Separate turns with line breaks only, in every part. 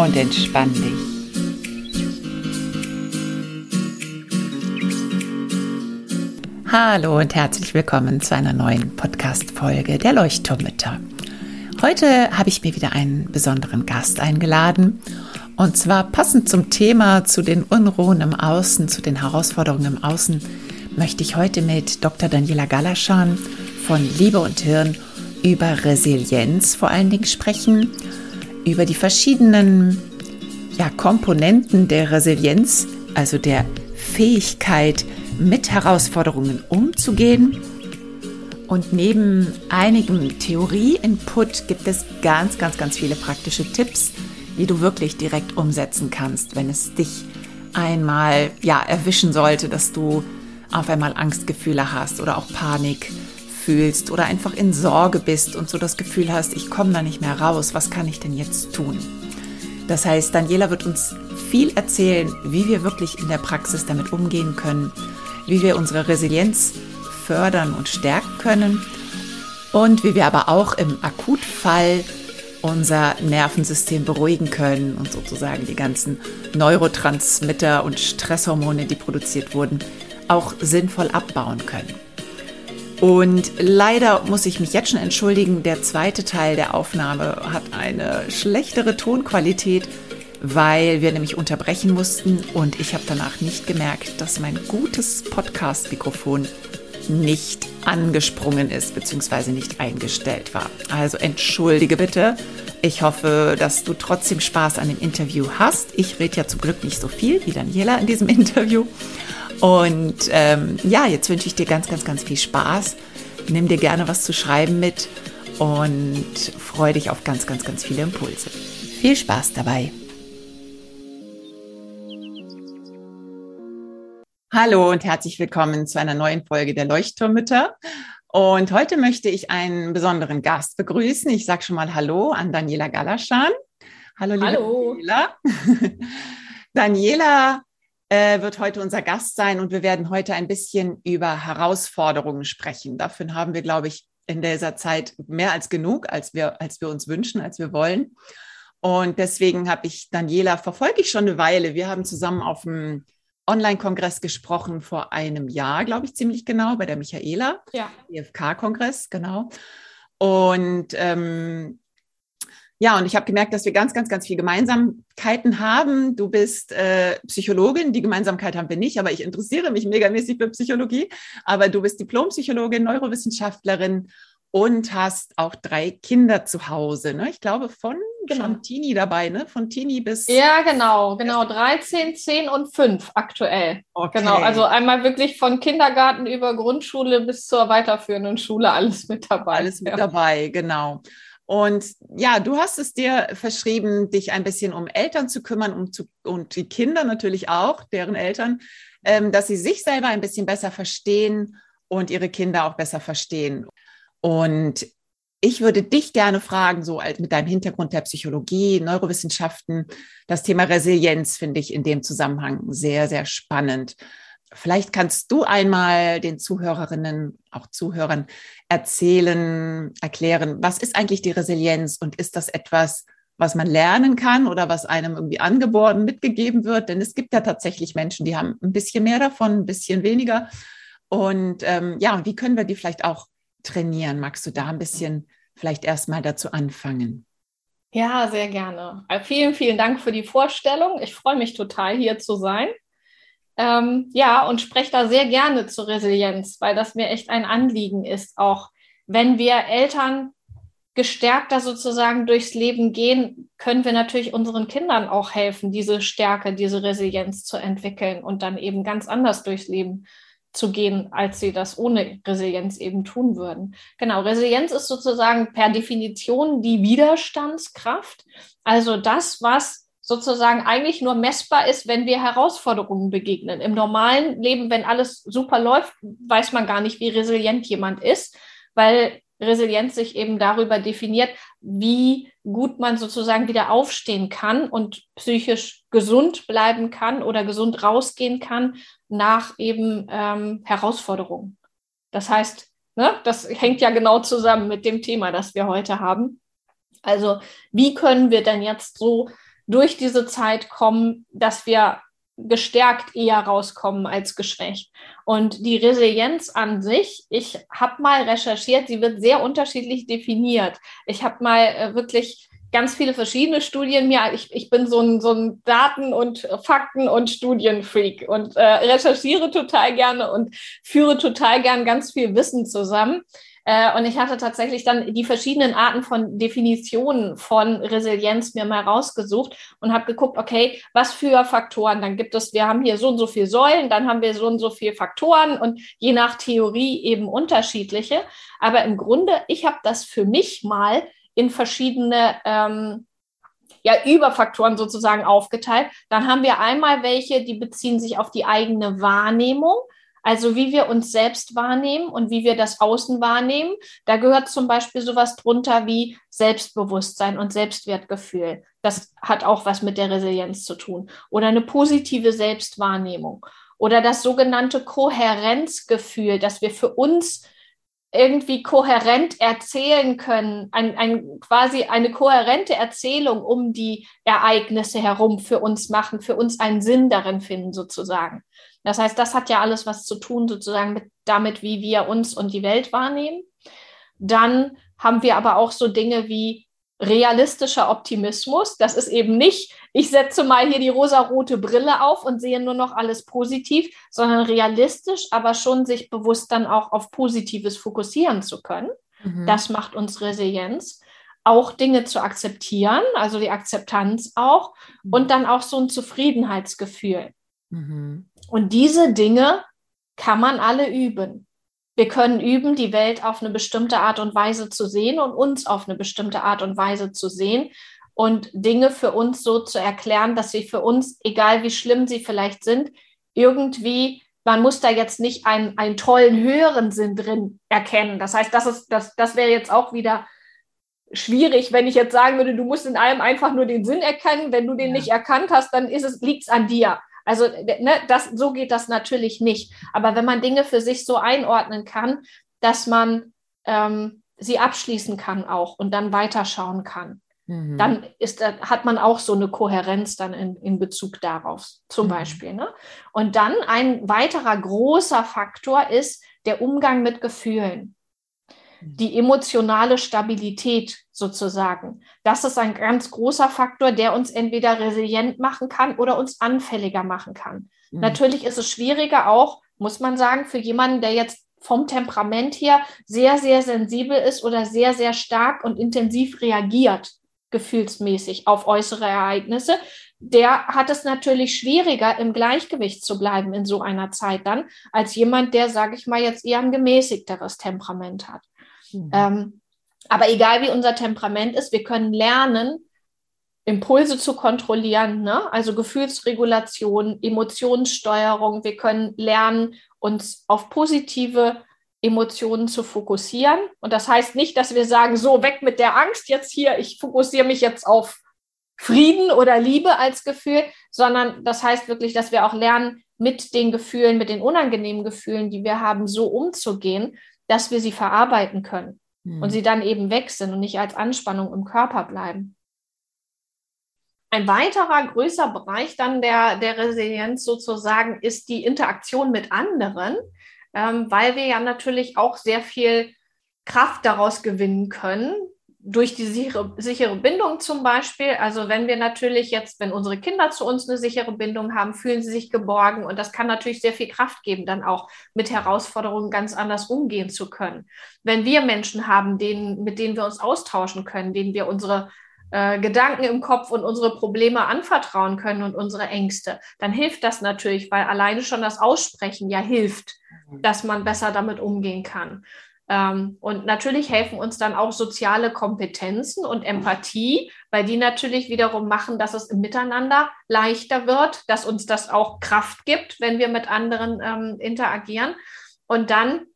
Und entspann dich. Hallo und herzlich willkommen zu einer neuen Podcast-Folge der Leuchtturmmütter. Heute habe ich mir wieder einen besonderen Gast eingeladen und zwar passend zum Thema, zu den Unruhen im Außen, zu den Herausforderungen im Außen, möchte ich heute mit Dr. Daniela Galaschan von Liebe und Hirn über Resilienz vor allen Dingen sprechen, über die verschiedenen ja, Komponenten der Resilienz, also der Fähigkeit, mit Herausforderungen umzugehen. Und neben einigem Theorie-Input gibt es ganz, ganz, ganz viele praktische Tipps, die du wirklich direkt umsetzen kannst, wenn es dich einmal ja erwischen sollte, dass du auf einmal Angstgefühle hast oder auch Panik fühlst oder einfach in Sorge bist und so das Gefühl hast, ich komme da nicht mehr raus, was kann ich denn jetzt tun? Das heißt, Daniela wird uns viel erzählen, wie wir wirklich in der Praxis damit umgehen können wie wir unsere Resilienz fördern und stärken können und wie wir aber auch im Akutfall unser Nervensystem beruhigen können und sozusagen die ganzen Neurotransmitter und Stresshormone, die produziert wurden, auch sinnvoll abbauen können. Und leider muss ich mich jetzt schon entschuldigen, der zweite Teil der Aufnahme hat eine schlechtere Tonqualität weil wir nämlich unterbrechen mussten und ich habe danach nicht gemerkt, dass mein gutes Podcast-Mikrofon nicht angesprungen ist bzw. nicht eingestellt war. Also entschuldige bitte. Ich hoffe, dass du trotzdem Spaß an dem Interview hast. Ich rede ja zum Glück nicht so viel wie Daniela in diesem Interview. Und ähm, ja, jetzt wünsche ich dir ganz, ganz, ganz viel Spaß. Nimm dir gerne was zu schreiben mit und freue dich auf ganz, ganz, ganz viele Impulse. Viel Spaß dabei. Hallo und herzlich willkommen zu einer neuen Folge der Leuchtturmmütter. Und heute möchte ich einen besonderen Gast begrüßen. Ich sage schon mal Hallo an Daniela Galaschan. Hallo, liebe Hallo. Daniela. Daniela äh, wird heute unser Gast sein und wir werden heute ein bisschen über Herausforderungen sprechen. Dafür haben wir, glaube ich, in dieser Zeit mehr als genug, als wir, als wir uns wünschen, als wir wollen. Und deswegen habe ich Daniela, verfolge ich schon eine Weile. Wir haben zusammen auf dem Online-Kongress gesprochen vor einem Jahr, glaube ich, ziemlich genau, bei der Michaela. Ja. EFK-Kongress, genau. Und ähm, ja, und ich habe gemerkt, dass wir ganz, ganz, ganz viele Gemeinsamkeiten haben. Du bist äh, Psychologin, die Gemeinsamkeit haben wir nicht, aber ich interessiere mich megamäßig für Psychologie. Aber du bist Diplompsychologin, Neurowissenschaftlerin und hast auch drei Kinder zu Hause. Ne? Ich glaube, von genau. schon Teenie dabei, ne? Von Teenie bis.
Ja, genau, genau. 13, 10 und 5 aktuell. Okay. Genau. Also einmal wirklich von Kindergarten über Grundschule bis zur weiterführenden Schule alles mit dabei.
Alles mit ja. dabei, genau. Und ja, du hast es dir verschrieben, dich ein bisschen um Eltern zu kümmern um zu, und die Kinder natürlich auch, deren Eltern, ähm, dass sie sich selber ein bisschen besser verstehen und ihre Kinder auch besser verstehen. Und ich würde dich gerne fragen, so mit deinem Hintergrund der Psychologie, Neurowissenschaften, das Thema Resilienz finde ich in dem Zusammenhang sehr, sehr spannend. Vielleicht kannst du einmal den Zuhörerinnen, auch Zuhörern erzählen, erklären, was ist eigentlich die Resilienz und ist das etwas, was man lernen kann oder was einem irgendwie angeboren mitgegeben wird? Denn es gibt ja tatsächlich Menschen, die haben ein bisschen mehr davon, ein bisschen weniger. Und ähm, ja, wie können wir die vielleicht auch trainieren? Magst du da ein bisschen vielleicht erstmal dazu anfangen?
Ja, sehr gerne. Also vielen, vielen Dank für die Vorstellung. Ich freue mich total, hier zu sein. Ähm, ja, und spreche da sehr gerne zur Resilienz, weil das mir echt ein Anliegen ist, auch wenn wir Eltern gestärkter sozusagen durchs Leben gehen, können wir natürlich unseren Kindern auch helfen, diese Stärke, diese Resilienz zu entwickeln und dann eben ganz anders durchs Leben zu gehen, als sie das ohne Resilienz eben tun würden. Genau, Resilienz ist sozusagen per Definition die Widerstandskraft, also das, was sozusagen eigentlich nur messbar ist, wenn wir Herausforderungen begegnen. Im normalen Leben, wenn alles super läuft, weiß man gar nicht, wie resilient jemand ist, weil Resilienz sich eben darüber definiert, wie gut man sozusagen wieder aufstehen kann und psychisch gesund bleiben kann oder gesund rausgehen kann nach eben ähm, Herausforderungen. Das heißt, ne, das hängt ja genau zusammen mit dem Thema, das wir heute haben. Also wie können wir denn jetzt so durch diese Zeit kommen, dass wir gestärkt eher rauskommen als geschwächt. Und die Resilienz an sich, ich habe mal recherchiert, sie wird sehr unterschiedlich definiert. Ich habe mal äh, wirklich ganz viele verschiedene Studien mir. Ich, ich bin so ein, so ein Daten- und Fakten- und Studienfreak und äh, recherchiere total gerne und führe total gern ganz viel Wissen zusammen. Äh, und ich hatte tatsächlich dann die verschiedenen Arten von Definitionen von Resilienz mir mal rausgesucht und habe geguckt, okay, was für Faktoren. Dann gibt es, wir haben hier so und so viele Säulen, dann haben wir so und so viele Faktoren und je nach Theorie eben unterschiedliche. Aber im Grunde, ich habe das für mich mal in verschiedene ähm, ja, Überfaktoren sozusagen aufgeteilt. Dann haben wir einmal welche, die beziehen sich auf die eigene Wahrnehmung. Also wie wir uns selbst wahrnehmen und wie wir das Außen wahrnehmen. Da gehört zum Beispiel sowas drunter wie Selbstbewusstsein und Selbstwertgefühl. Das hat auch was mit der Resilienz zu tun. Oder eine positive Selbstwahrnehmung. Oder das sogenannte Kohärenzgefühl, dass wir für uns irgendwie kohärent erzählen können, ein, ein, quasi eine kohärente Erzählung um die Ereignisse herum für uns machen, für uns einen Sinn darin finden sozusagen. Das heißt, das hat ja alles was zu tun sozusagen mit damit, wie wir uns und die Welt wahrnehmen. Dann haben wir aber auch so Dinge wie realistischer Optimismus. Das ist eben nicht, ich setze mal hier die rosarote Brille auf und sehe nur noch alles positiv, sondern realistisch, aber schon sich bewusst dann auch auf Positives fokussieren zu können. Mhm. Das macht uns Resilienz. Auch Dinge zu akzeptieren, also die Akzeptanz auch, mhm. und dann auch so ein Zufriedenheitsgefühl. Mhm. Und diese Dinge kann man alle üben. Wir können üben, die Welt auf eine bestimmte Art und Weise zu sehen und uns auf eine bestimmte Art und Weise zu sehen und Dinge für uns so zu erklären, dass sie für uns, egal wie schlimm sie vielleicht sind, irgendwie, man muss da jetzt nicht einen, einen tollen höheren Sinn drin erkennen. Das heißt, das, ist, das, das wäre jetzt auch wieder schwierig, wenn ich jetzt sagen würde, du musst in allem einfach nur den Sinn erkennen. Wenn du den ja. nicht erkannt hast, dann ist es, liegt es an dir. Also ne, das, so geht das natürlich nicht. Aber wenn man Dinge für sich so einordnen kann, dass man ähm, sie abschließen kann auch und dann weiterschauen kann, mhm. dann ist, hat man auch so eine Kohärenz dann in, in Bezug darauf, zum mhm. Beispiel. Ne? Und dann ein weiterer großer Faktor ist der Umgang mit Gefühlen die emotionale Stabilität sozusagen. Das ist ein ganz großer Faktor, der uns entweder resilient machen kann oder uns anfälliger machen kann. Mhm. Natürlich ist es schwieriger auch, muss man sagen, für jemanden, der jetzt vom Temperament her sehr, sehr sensibel ist oder sehr, sehr stark und intensiv reagiert, gefühlsmäßig auf äußere Ereignisse, der hat es natürlich schwieriger, im Gleichgewicht zu bleiben in so einer Zeit dann, als jemand, der, sage ich mal, jetzt eher ein gemäßigteres Temperament hat. Mhm. Ähm, aber egal wie unser Temperament ist, wir können lernen, Impulse zu kontrollieren, ne? also Gefühlsregulation, Emotionssteuerung. Wir können lernen, uns auf positive Emotionen zu fokussieren. Und das heißt nicht, dass wir sagen, so weg mit der Angst jetzt hier, ich fokussiere mich jetzt auf Frieden oder Liebe als Gefühl, sondern das heißt wirklich, dass wir auch lernen, mit den Gefühlen, mit den unangenehmen Gefühlen, die wir haben, so umzugehen dass wir sie verarbeiten können mhm. und sie dann eben weg sind und nicht als Anspannung im Körper bleiben. Ein weiterer größer Bereich dann der, der Resilienz sozusagen ist die Interaktion mit anderen, ähm, weil wir ja natürlich auch sehr viel Kraft daraus gewinnen können, durch die sichere, sichere Bindung zum Beispiel. Also wenn wir natürlich jetzt, wenn unsere Kinder zu uns eine sichere Bindung haben, fühlen sie sich geborgen und das kann natürlich sehr viel Kraft geben, dann auch mit Herausforderungen ganz anders umgehen zu können. Wenn wir Menschen haben, denen, mit denen wir uns austauschen können, denen wir unsere äh, Gedanken im Kopf und unsere Probleme anvertrauen können und unsere Ängste, dann hilft das natürlich, weil alleine schon das Aussprechen ja hilft, mhm. dass man besser damit umgehen kann. Ähm, und natürlich helfen uns dann auch soziale Kompetenzen und Empathie, weil die natürlich wiederum machen, dass es im Miteinander leichter wird, dass uns das auch Kraft gibt, wenn wir mit anderen ähm, interagieren. Und dann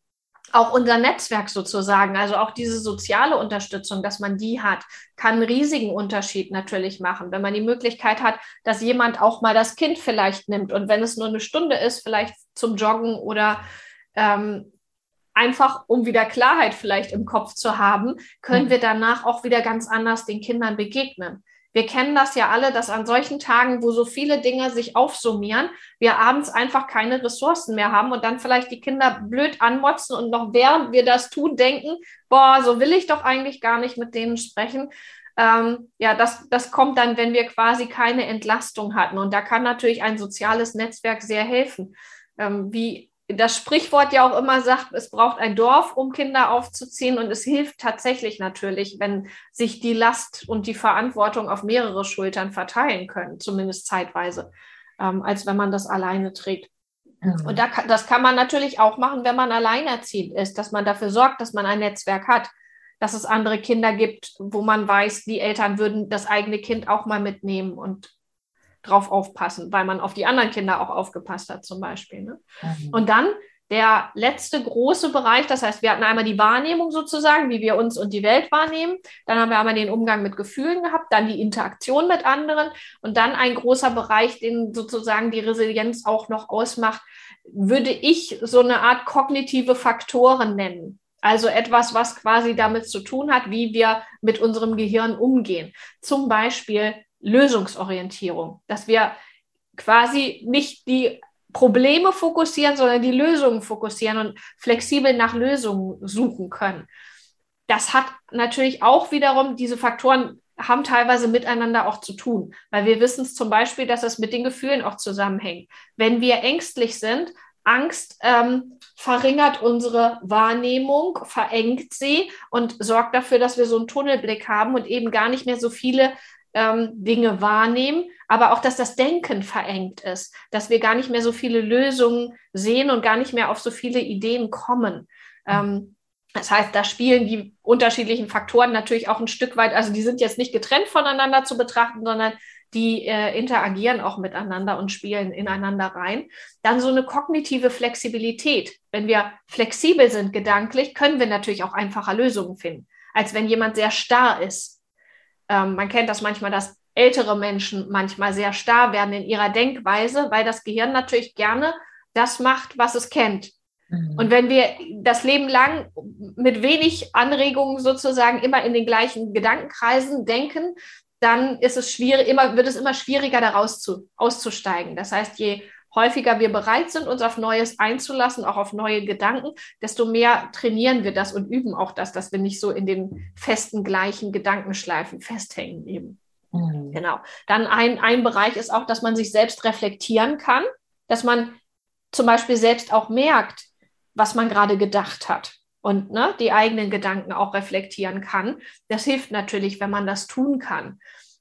auch unser Netzwerk sozusagen, also auch diese soziale Unterstützung, dass man die hat, kann einen riesigen Unterschied natürlich machen. Wenn man die Möglichkeit hat, dass jemand auch mal das Kind vielleicht nimmt und wenn es nur eine Stunde ist, vielleicht zum Joggen oder ähm, einfach, um wieder Klarheit vielleicht im Kopf zu haben, können wir danach auch wieder ganz anders den Kindern begegnen. Wir kennen das ja alle, dass an solchen Tagen, wo so viele Dinge sich aufsummieren, wir abends einfach keine Ressourcen mehr haben und dann vielleicht die Kinder blöd anmotzen und noch während wir das tun, denken, boah, so will ich doch eigentlich gar nicht mit denen sprechen. Ähm, ja, das, das kommt dann, wenn wir quasi keine Entlastung hatten. Und da kann natürlich ein soziales Netzwerk sehr helfen. Ähm, wie das Sprichwort ja auch immer sagt, es braucht ein Dorf, um Kinder aufzuziehen. Und es hilft tatsächlich natürlich, wenn sich die Last und die Verantwortung auf mehrere Schultern verteilen können, zumindest zeitweise, ähm, als wenn man das alleine trägt. Mhm. Und da, das kann man natürlich auch machen, wenn man alleinerziehend ist, dass man dafür sorgt, dass man ein Netzwerk hat, dass es andere Kinder gibt, wo man weiß, die Eltern würden das eigene Kind auch mal mitnehmen und drauf aufpassen, weil man auf die anderen Kinder auch aufgepasst hat, zum Beispiel. Ne? Mhm. Und dann der letzte große Bereich, das heißt, wir hatten einmal die Wahrnehmung sozusagen, wie wir uns und die Welt wahrnehmen. Dann haben wir einmal den Umgang mit Gefühlen gehabt, dann die Interaktion mit anderen und dann ein großer Bereich, den sozusagen die Resilienz auch noch ausmacht, würde ich so eine Art kognitive Faktoren nennen. Also etwas, was quasi damit zu tun hat, wie wir mit unserem Gehirn umgehen. Zum Beispiel Lösungsorientierung, dass wir quasi nicht die Probleme fokussieren, sondern die Lösungen fokussieren und flexibel nach Lösungen suchen können. Das hat natürlich auch wiederum, diese Faktoren haben teilweise miteinander auch zu tun, weil wir wissen zum Beispiel, dass es mit den Gefühlen auch zusammenhängt. Wenn wir ängstlich sind, Angst ähm, verringert unsere Wahrnehmung, verengt sie und sorgt dafür, dass wir so einen Tunnelblick haben und eben gar nicht mehr so viele ähm, Dinge wahrnehmen, aber auch, dass das Denken verengt ist, dass wir gar nicht mehr so viele Lösungen sehen und gar nicht mehr auf so viele Ideen kommen. Ähm, das heißt, da spielen die unterschiedlichen Faktoren natürlich auch ein Stück weit, also die sind jetzt nicht getrennt voneinander zu betrachten, sondern die äh, interagieren auch miteinander und spielen ineinander rein. Dann so eine kognitive Flexibilität. Wenn wir flexibel sind gedanklich, können wir natürlich auch einfacher Lösungen finden, als wenn jemand sehr starr ist ähm, man kennt das manchmal, dass ältere Menschen manchmal sehr starr werden in ihrer Denkweise, weil das Gehirn natürlich gerne das macht, was es kennt. Mhm. Und wenn wir das Leben lang mit wenig Anregungen sozusagen immer in den gleichen Gedankenkreisen denken, dann ist es schwierig, immer, wird es immer schwieriger, daraus zu, auszusteigen. Das heißt, je häufiger wir bereit sind, uns auf Neues einzulassen, auch auf neue Gedanken, desto mehr trainieren wir das und üben auch das, dass wir nicht so in den festen gleichen Gedankenschleifen festhängen eben. Mhm. Genau. Dann ein, ein Bereich ist auch, dass man sich selbst reflektieren kann, dass man zum Beispiel selbst auch merkt, was man gerade gedacht hat und ne, die eigenen Gedanken auch reflektieren kann. Das hilft natürlich, wenn man das tun kann.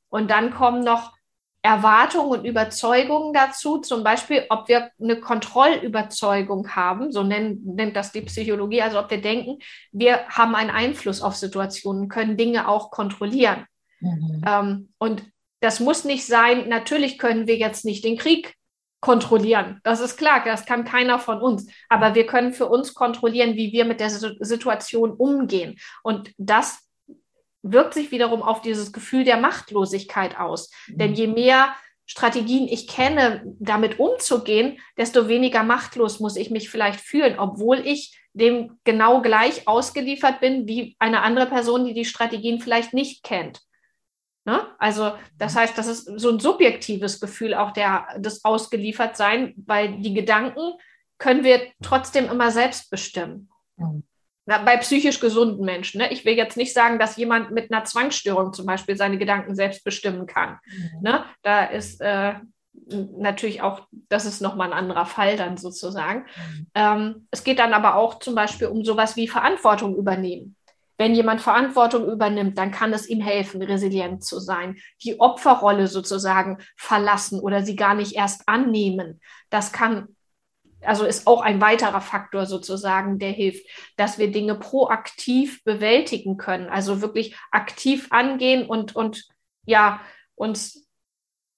Und dann kommen noch Erwartungen und Überzeugungen dazu, zum Beispiel, ob wir eine Kontrollüberzeugung haben, so nennt, nennt das die Psychologie, also ob wir denken, wir haben einen Einfluss auf Situationen, können Dinge auch kontrollieren. Mhm. Ähm, und das muss nicht sein, natürlich können wir jetzt nicht den Krieg kontrollieren. Das ist klar, das kann keiner von uns. Aber wir können für uns kontrollieren, wie wir mit der Situation umgehen. Und das wirkt sich wiederum auf dieses Gefühl der Machtlosigkeit aus. Mhm. Denn je mehr Strategien ich kenne, damit umzugehen, desto weniger machtlos muss ich mich vielleicht fühlen, obwohl ich dem genau gleich ausgeliefert bin wie eine andere Person, die die Strategien vielleicht nicht kennt. Ne? Also das mhm. heißt, das ist so ein subjektives Gefühl auch der, des Ausgeliefertsein, weil die Gedanken können wir trotzdem immer selbst bestimmen. Mhm bei psychisch gesunden Menschen. Ne? Ich will jetzt nicht sagen, dass jemand mit einer Zwangsstörung zum Beispiel seine Gedanken selbst bestimmen kann. Mhm. Ne? Da ist äh, natürlich auch, das ist nochmal ein anderer Fall dann sozusagen. Mhm. Ähm, es geht dann aber auch zum Beispiel um sowas wie Verantwortung übernehmen. wenn jemand Verantwortung übernimmt, dann kann es ihm helfen, resilient zu sein. Die Opferrolle sozusagen verlassen oder sie gar nicht erst annehmen. Das kann, also ist auch ein weiterer Faktor sozusagen, der hilft, dass wir Dinge proaktiv bewältigen können. Also wirklich aktiv angehen und, und ja, uns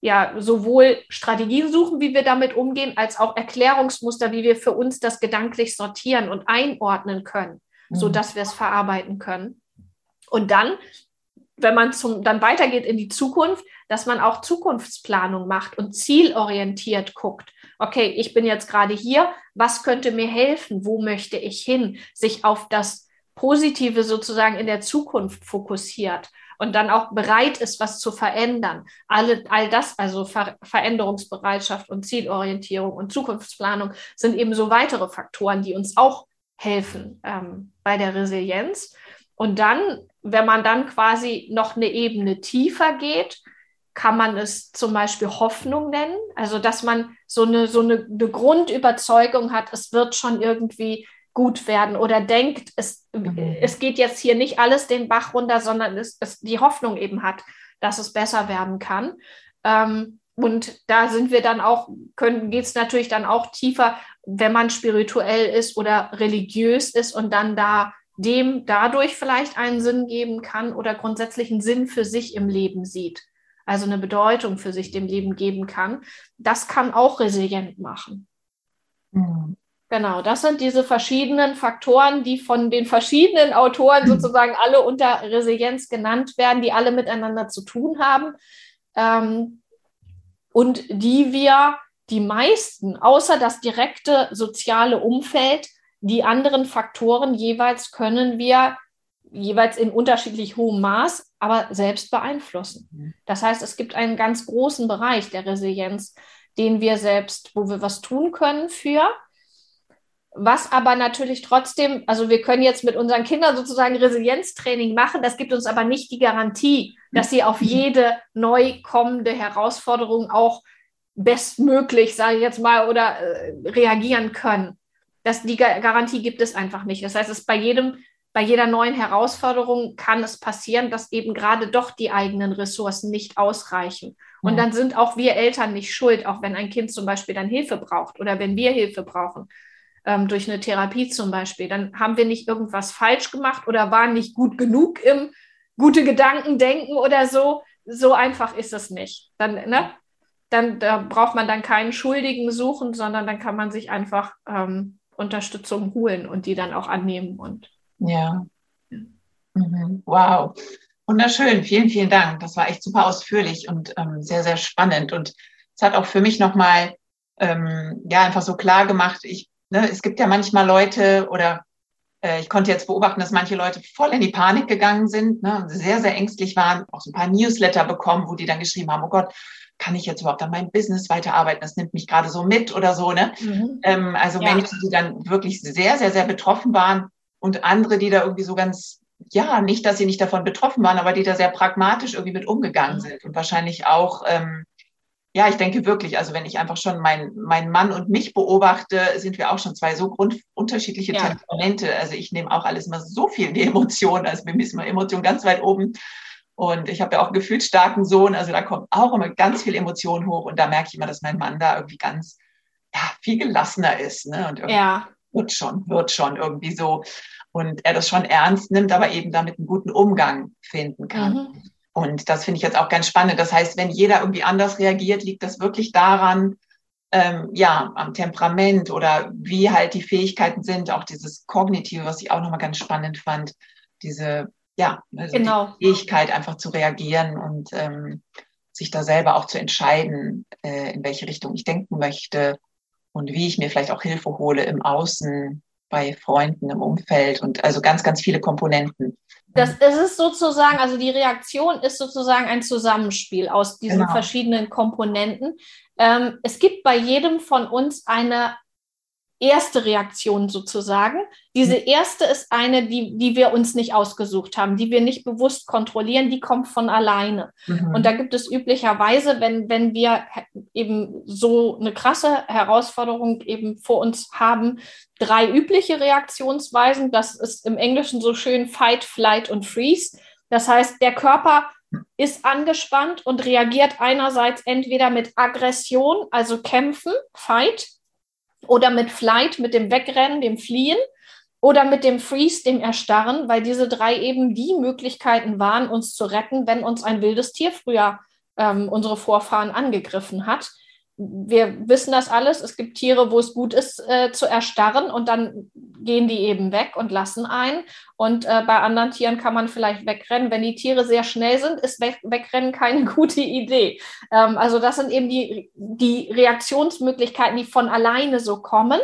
ja sowohl Strategien suchen, wie wir damit umgehen, als auch Erklärungsmuster, wie wir für uns das gedanklich sortieren und einordnen können so mhm. dass wir es verarbeiten können. Und dann, wenn man zum, dann weitergeht in die Zukunft, dass man auch Zukunftsplanung macht und zielorientiert guckt. Okay, ich bin jetzt gerade hier, was könnte mir helfen? Wo möchte ich hin? Sich auf das Positive sozusagen in der Zukunft fokussiert und dann auch bereit ist, was zu verändern. Alle, all das, also Ver Veränderungsbereitschaft und Zielorientierung und Zukunftsplanung, sind eben so weitere Faktoren, die uns auch helfen ähm, bei der Resilienz. Und dann, wenn man dann quasi noch eine Ebene tiefer geht, kann man es zum Beispiel Hoffnung nennen. Also, dass man so eine, so eine, eine Grundüberzeugung hat, es wird schon irgendwie gut werden oder denkt, es, mhm. es geht jetzt hier nicht alles den Bach runter, sondern es, es die Hoffnung eben hat, dass es besser werden kann. Ähm, und da sind wir dann auch, können, geht es natürlich dann auch tiefer, wenn man spirituell ist oder religiös ist und dann da dem dadurch vielleicht einen Sinn geben kann oder grundsätzlich einen Sinn für sich im Leben sieht. Also eine Bedeutung für sich dem Leben geben kann. Das kann auch resilient machen. Mhm. Genau, das sind diese verschiedenen Faktoren, die von den verschiedenen Autoren mhm. sozusagen alle unter Resilienz genannt werden, die alle miteinander zu tun haben. Ähm, und die wir, die meisten, außer das direkte soziale Umfeld, die anderen Faktoren jeweils können wir jeweils in unterschiedlich hohem Maß, aber selbst beeinflussen. Das heißt, es gibt einen ganz großen Bereich der Resilienz, den wir selbst, wo wir was tun können für. Was aber natürlich trotzdem, also wir können jetzt mit unseren Kindern sozusagen Resilienztraining machen, das gibt uns aber nicht die Garantie, dass sie auf jede neu kommende Herausforderung auch bestmöglich, sage ich jetzt mal, oder äh, reagieren können. Das, die Garantie gibt es einfach nicht. Das heißt, es bei jedem, bei jeder neuen Herausforderung kann es passieren, dass eben gerade doch die eigenen Ressourcen nicht ausreichen. Und ja. dann sind auch wir Eltern nicht schuld, auch wenn ein Kind zum Beispiel dann Hilfe braucht oder wenn wir Hilfe brauchen, ähm, durch eine Therapie zum Beispiel. Dann haben wir nicht irgendwas falsch gemacht oder waren nicht gut genug im gute Gedanken denken oder so. So einfach ist es nicht. Dann, ne? Dann da braucht man dann keinen Schuldigen suchen, sondern dann kann man sich einfach ähm, Unterstützung holen und die dann auch annehmen. Und
ja. Mhm. Wow. Wunderschön. Vielen, vielen Dank. Das war echt super ausführlich und ähm, sehr, sehr spannend. Und es hat auch für mich nochmal ähm, ja einfach so klar gemacht, ich, ne, es gibt ja manchmal Leute oder äh, ich konnte jetzt beobachten, dass manche Leute voll in die Panik gegangen sind, ne, und sehr, sehr ängstlich waren, auch so ein paar Newsletter bekommen, wo die dann geschrieben haben, oh Gott, kann ich jetzt überhaupt an meinem Business weiterarbeiten? Das nimmt mich gerade so mit oder so, ne? Mhm. Ähm, also ja. Menschen, die dann wirklich sehr, sehr, sehr betroffen waren und andere, die da irgendwie so ganz, ja, nicht, dass sie nicht davon betroffen waren, aber die da sehr pragmatisch irgendwie mit umgegangen sind und wahrscheinlich auch ähm, ja, ich denke wirklich, also wenn ich einfach schon meinen mein Mann und mich beobachte, sind wir auch schon zwei so grundunterschiedliche ja. Temperamente. Also ich nehme auch alles immer so viel in die Emotionen, also bei mir ist immer Emotion ganz weit oben. Und ich habe ja auch einen gefühlsstarken Sohn, also da kommt auch immer ganz viel Emotion hoch und da merke ich immer, dass mein Mann da irgendwie ganz, ja, viel gelassener ist, ne? Und irgendwie ja. wird schon, wird schon irgendwie so. Und er das schon ernst nimmt, aber eben damit einen guten Umgang finden kann. Mhm. Und das finde ich jetzt auch ganz spannend. Das heißt, wenn jeder irgendwie anders reagiert, liegt das wirklich daran, ähm, ja, am Temperament oder wie halt die Fähigkeiten sind, auch dieses Kognitive, was ich auch nochmal ganz spannend fand, diese, ja, also genau. die Fähigkeit einfach zu reagieren und ähm, sich da selber auch zu entscheiden, äh, in welche Richtung ich denken möchte und wie ich mir vielleicht auch Hilfe hole im Außen, bei Freunden, im Umfeld und also ganz, ganz viele Komponenten.
Das, das ist sozusagen, also die Reaktion ist sozusagen ein Zusammenspiel aus diesen genau. verschiedenen Komponenten. Ähm, es gibt bei jedem von uns eine erste Reaktion sozusagen. Diese mhm. erste ist eine, die, die wir uns nicht ausgesucht haben, die wir nicht bewusst kontrollieren, die kommt von alleine. Mhm. Und da gibt es üblicherweise, wenn, wenn wir eben so eine krasse Herausforderung eben vor uns haben, drei übliche Reaktionsweisen. Das ist im Englischen so schön Fight, Flight und Freeze. Das heißt, der Körper ist angespannt und reagiert einerseits entweder mit Aggression, also Kämpfen, Fight, oder mit Flight, mit dem Wegrennen, dem Fliehen oder mit dem Freeze, dem Erstarren, weil diese drei eben die Möglichkeiten waren, uns zu retten, wenn uns ein wildes Tier früher ähm, unsere Vorfahren angegriffen hat wir wissen das alles. Es gibt Tiere, wo es gut ist, äh, zu erstarren und dann gehen die eben weg und lassen ein. Und äh, bei anderen Tieren kann man vielleicht wegrennen. Wenn die Tiere sehr schnell sind, ist weg, Wegrennen keine gute Idee. Ähm, also das sind eben die, die Reaktionsmöglichkeiten, die von alleine so kommen.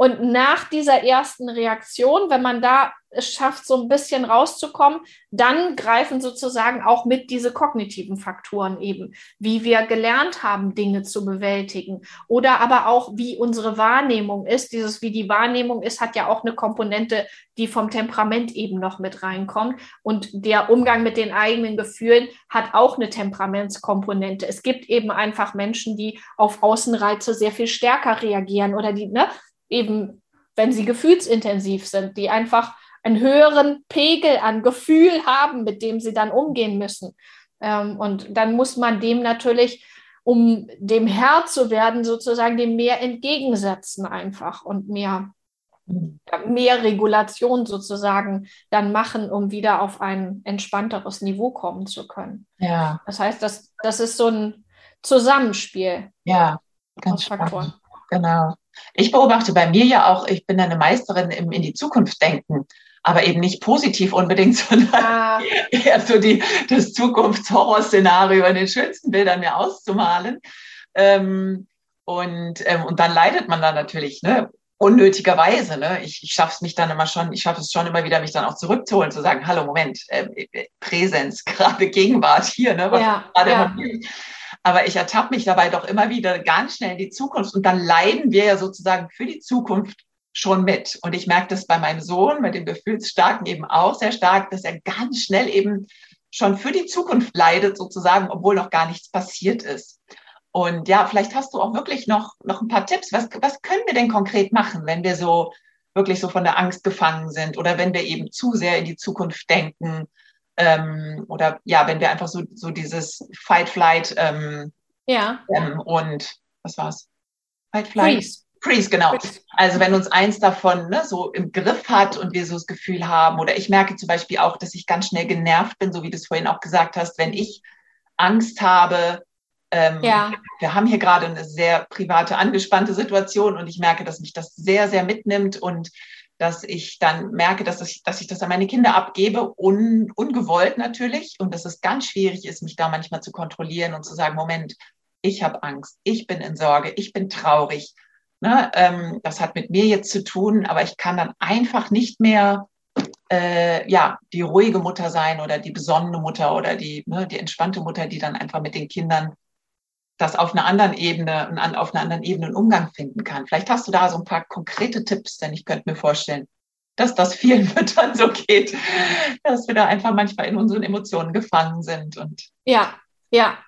Und nach dieser ersten Reaktion, wenn man da es schafft, so ein bisschen rauszukommen, dann greifen sozusagen auch mit diese kognitiven Faktoren eben, wie wir gelernt haben, Dinge zu bewältigen oder aber auch, wie unsere Wahrnehmung ist. Dieses, wie die Wahrnehmung ist, hat ja auch eine Komponente, die vom Temperament eben noch mit reinkommt. Und der Umgang mit den eigenen Gefühlen hat auch eine Temperamentskomponente. Es gibt eben einfach Menschen, die auf Außenreize sehr viel stärker reagieren oder die, ne, eben, wenn sie gefühlsintensiv sind, die einfach einen höheren Pegel an Gefühl haben, mit dem sie dann umgehen müssen. Ähm, und dann muss man dem natürlich, um dem Herr zu werden, sozusagen dem mehr entgegensetzen einfach und mehr, mehr Regulation sozusagen dann machen, um wieder auf ein entspannteres Niveau kommen zu können. Ja. Das heißt, das, das ist so ein Zusammenspiel.
Ja, ganz Faktoren. Genau. Ich beobachte bei mir ja auch, ich bin eine Meisterin im in die Zukunft denken, aber eben nicht positiv unbedingt, sondern ah. eher so die, das Zukunftshorrorszenario in den schönsten Bildern mir auszumalen. Ähm, und, ähm, und dann leidet man dann natürlich, ne? unnötigerweise. Ne? Ich, ich schaffe es mich dann immer schon, ich schaffe es schon immer wieder, mich dann auch zurückzuholen, zu sagen, hallo, Moment, äh, Präsenz, gerade Gegenwart hier, ne? was ja, gerade ja. Aber ich ertappe mich dabei doch immer wieder ganz schnell in die Zukunft und dann leiden wir ja sozusagen für die Zukunft schon mit. Und ich merke das bei meinem Sohn, mit dem Gefühlsstarken eben auch sehr stark, dass er ganz schnell eben schon für die Zukunft leidet sozusagen, obwohl noch gar nichts passiert ist. Und ja, vielleicht hast du auch wirklich noch, noch ein paar Tipps. Was, was können wir denn konkret machen, wenn wir so wirklich so von der Angst gefangen sind oder wenn wir eben zu sehr in die Zukunft denken ähm, oder ja, wenn wir einfach so, so dieses Fight, Flight ähm, ja. Ähm, und was war's? Fight, Flight. Freeze. Freeze, genau. Also wenn uns eins davon ne, so im Griff hat und wir so das Gefühl haben, oder ich merke zum Beispiel auch, dass ich ganz schnell genervt bin, so wie du es vorhin auch gesagt hast, wenn ich Angst habe, ähm, ja. wir haben hier gerade eine sehr private, angespannte Situation und ich merke, dass mich das sehr, sehr mitnimmt und dass ich dann merke, dass ich, dass ich das an meine Kinder abgebe, un, ungewollt natürlich, und dass es ganz schwierig ist, mich da manchmal zu kontrollieren und zu sagen, Moment, ich habe Angst, ich bin in Sorge, ich bin traurig. Ne? Ähm, das hat mit mir jetzt zu tun, aber ich kann dann einfach nicht mehr äh, ja, die ruhige Mutter sein oder die besonnene Mutter oder die, ne, die entspannte Mutter, die dann einfach mit den Kindern das auf einer anderen Ebene, auf einer anderen Ebene einen Umgang finden kann. Vielleicht hast du da so ein paar konkrete Tipps, denn ich könnte mir vorstellen, dass das vielen Müttern so geht, dass wir da einfach manchmal in unseren Emotionen gefangen sind. Und
ja, ja,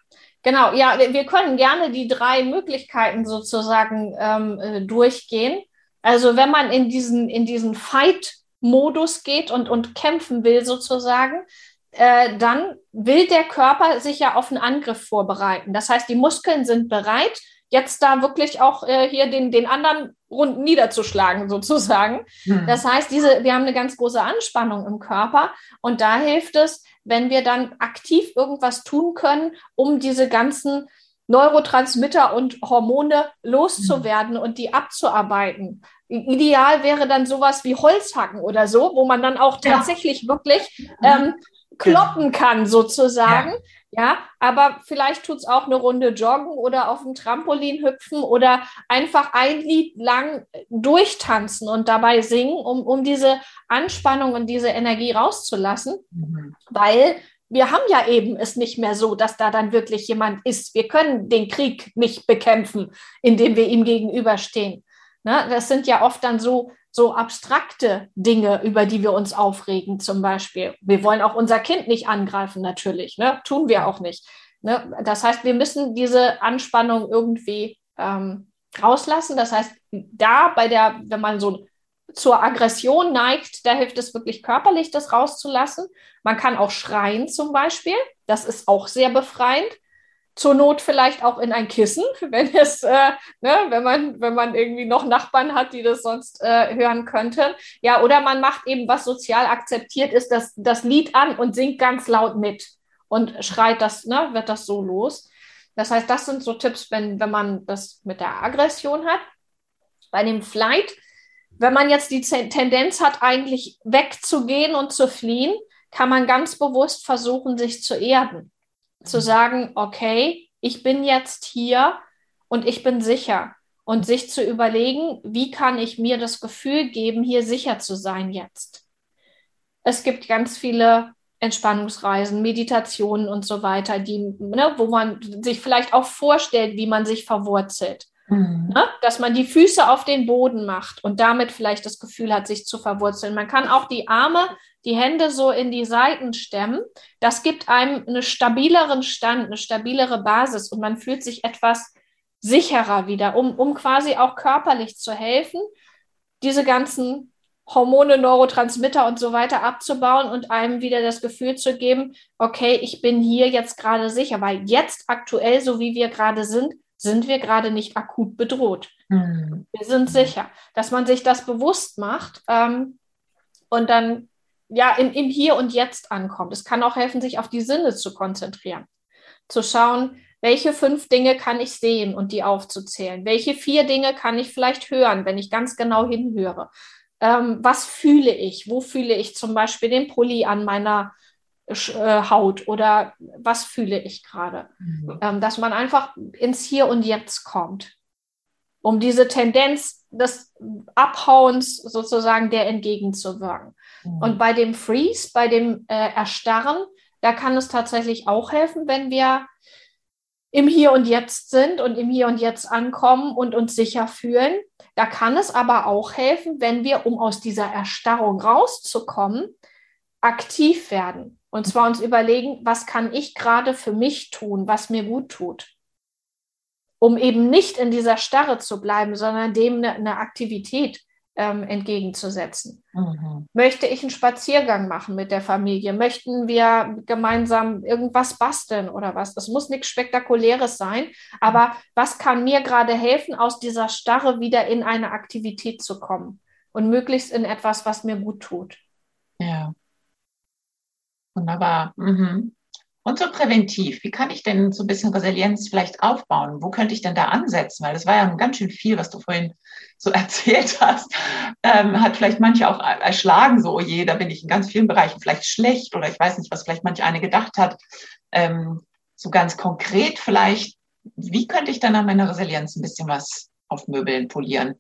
genau. Ja, wir können gerne die drei Möglichkeiten sozusagen ähm, äh, durchgehen. Also wenn man in diesen, in diesen Fight-Modus geht und, und kämpfen will sozusagen, äh, dann will der Körper sich ja auf einen Angriff vorbereiten. Das heißt, die Muskeln sind bereit, jetzt da wirklich auch äh, hier den, den anderen Runden niederzuschlagen, sozusagen. Mhm. Das heißt, diese, wir haben eine ganz große Anspannung im Körper und da hilft es, wenn wir dann aktiv irgendwas tun können, um diese ganzen Neurotransmitter und Hormone loszuwerden mhm. und die abzuarbeiten. Ideal wäre dann sowas wie Holzhacken oder so, wo man dann auch tatsächlich ja. wirklich ähm, kloppen kann, sozusagen. Ja. Ja, aber vielleicht tut es auch eine Runde joggen oder auf dem Trampolin hüpfen oder einfach ein Lied lang durchtanzen und dabei singen, um, um diese Anspannung und diese Energie rauszulassen. Mhm. Weil wir haben ja eben es nicht mehr so, dass da dann wirklich jemand ist. Wir können den Krieg nicht bekämpfen, indem wir ihm gegenüberstehen. Ne? Das sind ja oft dann so, so abstrakte Dinge, über die wir uns aufregen, zum Beispiel. Wir wollen auch unser Kind nicht angreifen, natürlich. Ne? Tun wir auch nicht. Ne? Das heißt, wir müssen diese Anspannung irgendwie ähm, rauslassen. Das heißt, da bei der, wenn man so zur Aggression neigt, da hilft es wirklich körperlich, das rauszulassen. Man kann auch schreien zum Beispiel. Das ist auch sehr befreiend. Zur Not vielleicht auch in ein Kissen, wenn es, äh, ne, wenn man, wenn man irgendwie noch Nachbarn hat, die das sonst äh, hören könnten. Ja, oder man macht eben, was sozial akzeptiert ist, das, das Lied an und singt ganz laut mit und schreit das, ne, wird das so los. Das heißt, das sind so Tipps, wenn, wenn man das mit der Aggression hat. Bei dem Flight, wenn man jetzt die Tendenz hat, eigentlich wegzugehen und zu fliehen, kann man ganz bewusst versuchen, sich zu erden. Zu sagen, okay, ich bin jetzt hier und ich bin sicher. Und sich zu überlegen, wie kann ich mir das Gefühl geben, hier sicher zu sein jetzt. Es gibt ganz viele Entspannungsreisen, Meditationen und so weiter, die, ne, wo man sich vielleicht auch vorstellt, wie man sich verwurzelt. Mhm. Ne? Dass man die Füße auf den Boden macht und damit vielleicht das Gefühl hat, sich zu verwurzeln. Man kann auch die Arme, die Hände so in die Seiten stemmen. Das gibt einem einen stabileren Stand, eine stabilere Basis und man fühlt sich etwas sicherer wieder, um, um quasi auch körperlich zu helfen, diese ganzen Hormone, Neurotransmitter und so weiter abzubauen und einem wieder das Gefühl zu geben, okay, ich bin hier jetzt gerade sicher, weil jetzt aktuell, so wie wir gerade sind, sind wir gerade nicht akut bedroht. Mhm. Wir sind sicher, dass man sich das bewusst macht ähm, und dann ja im, im Hier und Jetzt ankommt. Es kann auch helfen, sich auf die Sinne zu konzentrieren, zu schauen, welche fünf Dinge kann ich sehen und die aufzuzählen? Welche vier Dinge kann ich vielleicht hören, wenn ich ganz genau hinhöre? ähm, was fühle ich? Wo fühle ich zum Beispiel den Pulli an meiner Haut oder was fühle ich gerade? Mhm. Ähm, dass man einfach ins Hier und Jetzt kommt, um diese Tendenz des Abhauens sozusagen der entgegenzuwirken. Mhm. Und bei dem Freeze, bei dem äh, Erstarren, da kann es tatsächlich auch helfen, wenn wir im Hier und Jetzt sind und im Hier und Jetzt ankommen und uns sicher fühlen. Da kann es aber auch helfen, wenn wir, um aus dieser Erstarrung rauszukommen, aktiv werden. Und zwar uns überlegen, was kann ich gerade für mich tun, was mir gut tut. Um eben nicht in dieser Starre zu bleiben, sondern dem eine, eine Aktivität ähm, entgegenzusetzen. Mhm. Möchte ich einen Spaziergang machen mit der Familie? Möchten wir gemeinsam irgendwas basteln oder was? Das muss nichts Spektakuläres sein, aber was kann mir gerade helfen, aus dieser Starre wieder in eine Aktivität zu kommen und möglichst in etwas, was mir gut tut?
Wunderbar. Mhm. Und so präventiv, wie kann ich denn so ein bisschen Resilienz vielleicht aufbauen? Wo könnte ich denn da ansetzen? Weil das war ja ganz schön viel, was du vorhin so erzählt hast. Ähm, hat vielleicht manche auch erschlagen, so, oh je, da bin ich in ganz vielen Bereichen vielleicht schlecht oder ich weiß nicht, was vielleicht manche eine gedacht hat. Ähm, so ganz konkret vielleicht, wie könnte ich dann an meiner Resilienz ein bisschen was aufmöbeln, polieren?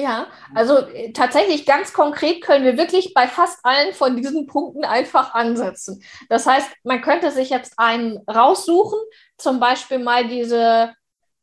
Ja, also äh, tatsächlich ganz konkret können wir wirklich bei fast allen von diesen Punkten einfach ansetzen. Das heißt, man könnte sich jetzt einen raussuchen, zum Beispiel mal diese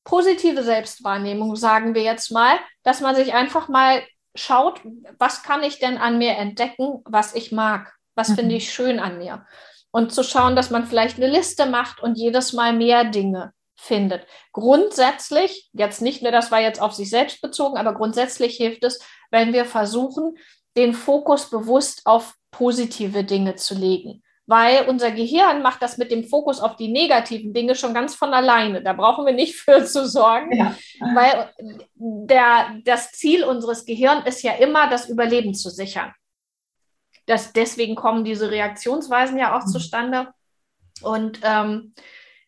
positive Selbstwahrnehmung, sagen wir jetzt mal, dass man sich einfach mal schaut, was kann ich denn an mir entdecken, was ich mag, was mhm. finde ich schön an mir. Und zu schauen, dass man vielleicht eine Liste macht und jedes Mal mehr Dinge findet. Grundsätzlich, jetzt nicht nur, das war jetzt auf sich selbst bezogen, aber grundsätzlich hilft es, wenn wir versuchen, den Fokus bewusst auf positive Dinge zu legen. Weil unser Gehirn macht das mit dem Fokus auf die negativen Dinge schon ganz von alleine. Da brauchen wir nicht für zu sorgen, ja. weil der, das Ziel unseres Gehirns ist ja immer, das Überleben zu sichern. Das, deswegen kommen diese Reaktionsweisen ja auch mhm. zustande. Und ähm,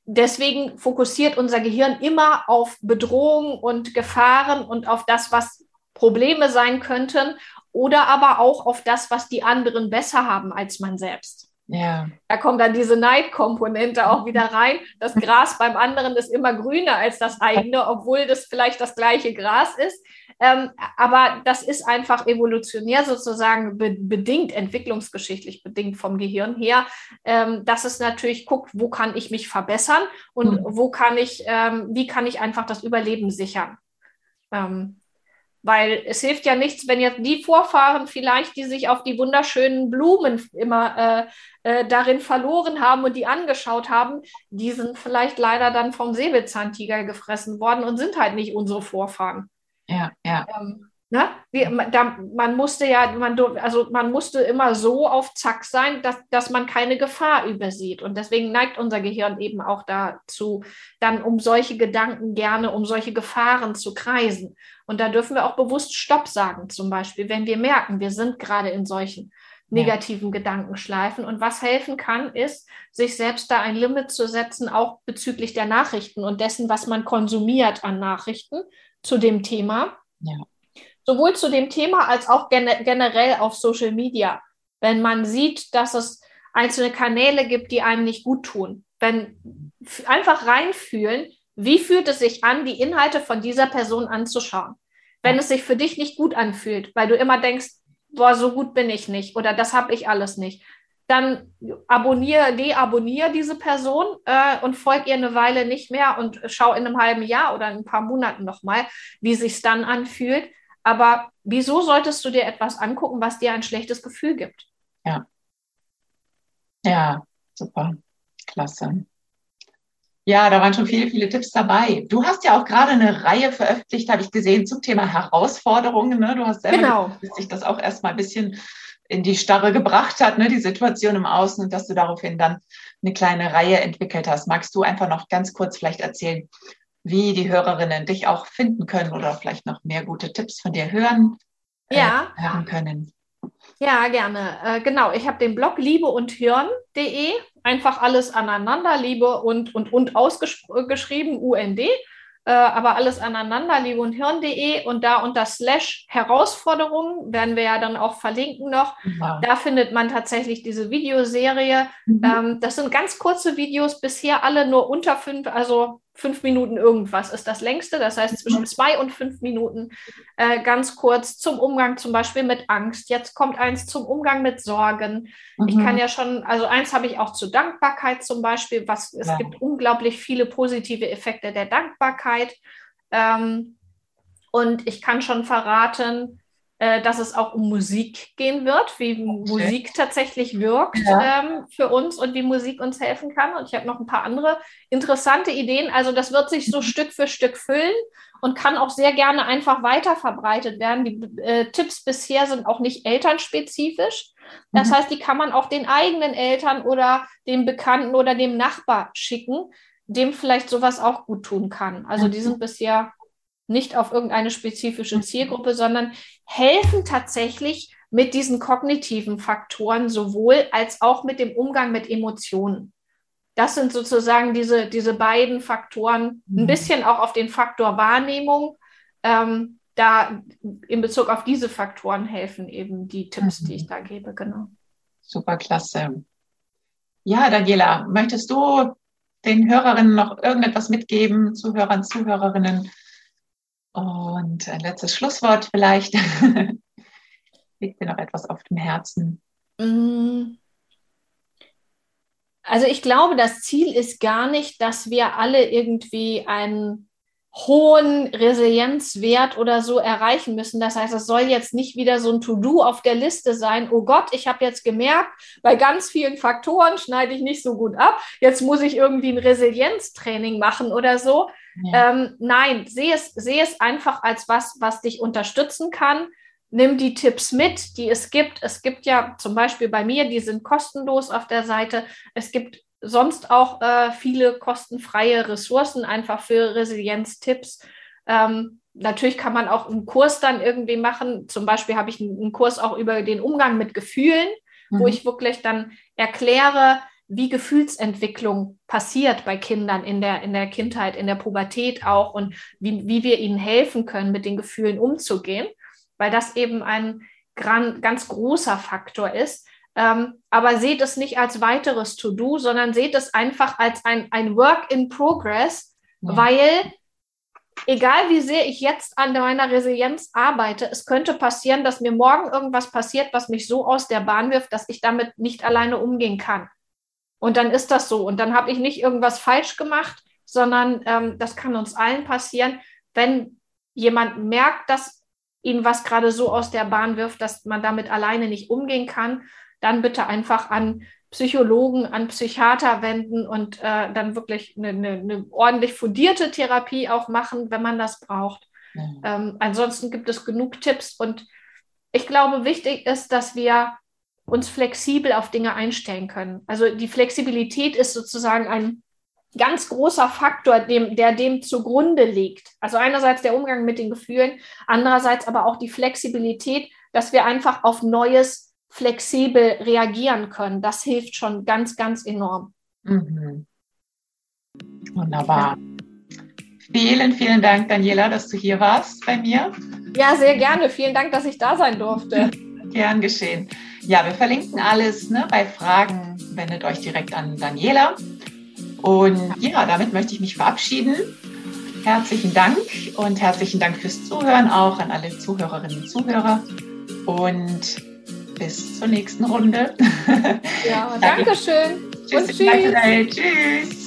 deswegen fokussiert unser Gehirn immer auf Bedrohungen und Gefahren und auf das, was Probleme sein könnten oder aber auch auf das, was die anderen besser haben als man selbst. Ja. Da kommt dann diese Neidkomponente auch wieder rein. Das Gras beim anderen ist immer grüner als das eigene, obwohl das vielleicht das gleiche Gras ist. Ähm, aber das ist einfach evolutionär sozusagen be bedingt, entwicklungsgeschichtlich bedingt vom Gehirn her, ähm, dass es natürlich guckt, wo kann ich mich verbessern und mhm. wo kann ich, ähm, wie kann ich einfach das Überleben sichern. Ähm, Weil es hilft ja nichts, wenn jetzt die Vorfahren vielleicht, die sich auf die wunderschönen Blumen immer äh, äh, darin verloren haben und die angeschaut haben, die sind vielleicht leider dann vom Säbelzahntiger gefressen worden und sind halt nicht unsere Vorfahren.
Ja, ja.
Ähm, Ne? Wie, da, man musste ja, man, also man musste immer so auf Zack sein, dass, dass man keine Gefahr übersieht. Und deswegen neigt unser Gehirn eben auch dazu, dann um solche Gedanken gerne, um solche Gefahren zu kreisen. Und da dürfen wir auch bewusst Stopp sagen, zum Beispiel, wenn wir merken, wir sind gerade in solchen negativen ja. Gedankenschleifen. Und was helfen kann, ist, sich selbst da ein Limit zu setzen, auch bezüglich der Nachrichten und dessen, was man konsumiert an Nachrichten zu dem Thema. Ja sowohl zu dem Thema als auch generell auf Social Media. Wenn man sieht, dass es einzelne Kanäle gibt, die einem nicht gut tun. Wenn einfach reinfühlen, wie fühlt es sich an, die Inhalte von dieser Person anzuschauen. Wenn es sich für dich nicht gut anfühlt, weil du immer denkst, boah, so gut bin ich nicht oder das habe ich alles nicht, dann abonniere, deabonniere diese Person äh, und folg ihr eine Weile nicht mehr und schau in einem halben Jahr oder in ein paar Monaten nochmal, wie sich dann anfühlt. Aber wieso solltest du dir etwas angucken, was dir ein schlechtes Gefühl gibt?
Ja. Ja, super. Klasse. Ja, da waren schon viele, viele Tipps dabei. Du hast ja auch gerade eine Reihe veröffentlicht, habe ich gesehen, zum Thema Herausforderungen. Ne? Du hast selber genau. sich das auch erstmal ein bisschen in die Starre gebracht hat, ne? die Situation im Außen und dass du daraufhin dann eine kleine Reihe entwickelt hast. Magst du einfach noch ganz kurz vielleicht erzählen, wie die Hörerinnen dich auch finden können oder vielleicht noch mehr gute Tipps von dir hören,
äh, ja.
Äh, hören können.
Ja, gerne. Äh, genau, ich habe den Blog liebe und hören.de, einfach alles aneinander, Liebe und und und ausgeschrieben, UND, äh, aber alles aneinander, liebe und hören.de und da unter Slash Herausforderungen werden wir ja dann auch verlinken noch. Wow. Da findet man tatsächlich diese Videoserie. Mhm. Ähm, das sind ganz kurze Videos, bisher alle nur unter fünf, also fünf Minuten irgendwas ist das längste. Das heißt zwischen zwei und fünf Minuten äh, ganz kurz zum Umgang zum Beispiel mit Angst. Jetzt kommt eins zum Umgang mit Sorgen. Mhm. Ich kann ja schon, also eins habe ich auch zur Dankbarkeit zum Beispiel. Was es ja. gibt unglaublich viele positive Effekte der Dankbarkeit. Ähm, und ich kann schon verraten, äh, dass es auch um Musik gehen wird, wie okay. Musik tatsächlich wirkt ja. ähm, für uns und wie Musik uns helfen kann. Und ich habe noch ein paar andere interessante Ideen. Also das wird sich so mhm. Stück für Stück füllen und kann auch sehr gerne einfach weiter verbreitet werden. Die äh, Tipps bisher sind auch nicht elternspezifisch. Das mhm. heißt, die kann man auch den eigenen Eltern oder dem Bekannten oder dem Nachbar schicken, dem vielleicht sowas auch gut tun kann. Also die sind bisher nicht auf irgendeine spezifische Zielgruppe, sondern helfen tatsächlich mit diesen kognitiven Faktoren sowohl als auch mit dem Umgang mit Emotionen. Das sind sozusagen diese, diese beiden Faktoren, ein mhm. bisschen auch auf den Faktor Wahrnehmung. Ähm, da in Bezug auf diese Faktoren helfen eben die Tipps, die ich mhm. da gebe, genau.
Super klasse. Ja, Daniela, möchtest du den Hörerinnen noch irgendetwas mitgeben, Zuhörern, Zuhörerinnen, und ein letztes Schlusswort vielleicht. Liegt dir noch etwas auf dem Herzen? Mm.
Also ich glaube, das Ziel ist gar nicht, dass wir alle irgendwie einen hohen Resilienzwert oder so erreichen müssen. Das heißt, es soll jetzt nicht wieder so ein To-Do auf der Liste sein. Oh Gott, ich habe jetzt gemerkt, bei ganz vielen Faktoren schneide ich nicht so gut ab. Jetzt muss ich irgendwie ein Resilienztraining machen oder so. Ja. Ähm, nein, sehe es, sehe es einfach als was, was dich unterstützen kann. Nimm die Tipps mit, die es gibt. Es gibt ja zum Beispiel bei mir, die sind kostenlos auf der Seite. Es gibt sonst auch äh, viele kostenfreie Ressourcen einfach für Resilienztipps. Ähm, natürlich kann man auch einen Kurs dann irgendwie machen. Zum Beispiel habe ich einen, Kurs auch über den Umgang mit Gefühlen, mhm. wo ich wirklich dann erkläre, wie Gefühlsentwicklung passiert bei Kindern in der, in der Kindheit, in der Pubertät auch und wie, wie wir ihnen helfen können, mit den Gefühlen umzugehen, weil das eben ein gran, ganz großer Faktor ist. Ähm, aber seht es nicht als weiteres To-Do, sondern seht es einfach als ein, ein Work in Progress, ja. weil egal wie sehr ich jetzt an meiner Resilienz arbeite, es könnte passieren, dass mir morgen irgendwas passiert, was mich so aus der Bahn wirft, dass ich damit nicht alleine umgehen kann. Und dann ist das so. Und dann habe ich nicht irgendwas falsch gemacht, sondern ähm, das kann uns allen passieren, wenn jemand merkt, dass Ihnen was gerade so aus der Bahn wirft, dass man damit alleine nicht umgehen kann, dann bitte einfach an Psychologen, an Psychiater wenden und äh, dann wirklich eine, eine, eine, ordentlich fundierte Therapie auch machen, wenn man das braucht. Mhm. Ähm, ansonsten gibt es genug Tipps und ich glaube, wichtig ist, dass wir uns flexibel auf Dinge einstellen können. Also die Flexibilität ist sozusagen ein ganz großer Faktor, dem, der dem zugrunde liegt. Also einerseits der Umgang mit den Gefühlen, andererseits aber auch die Flexibilität, dass wir einfach auf Neues flexibel reagieren können. Das hilft schon ganz, ganz enorm. Mhm.
Wunderbar. Vielen, vielen Dank, Daniela, dass du hier warst bei mir.
Ja, sehr gerne. Vielen Dank, dass ich da sein durfte.
Gern geschehen. Ja, wir verlinken alles. Ne? Bei Fragen wendet euch direkt an Daniela. Und ja, damit möchte ich mich verabschieden. Herzlichen Dank und herzlichen Dank fürs Zuhören auch an alle Zuhörerinnen und Zuhörer. Und bis zur nächsten Runde.
Ja, danke schön.
Tschüss. Und tschüss. Tschüss.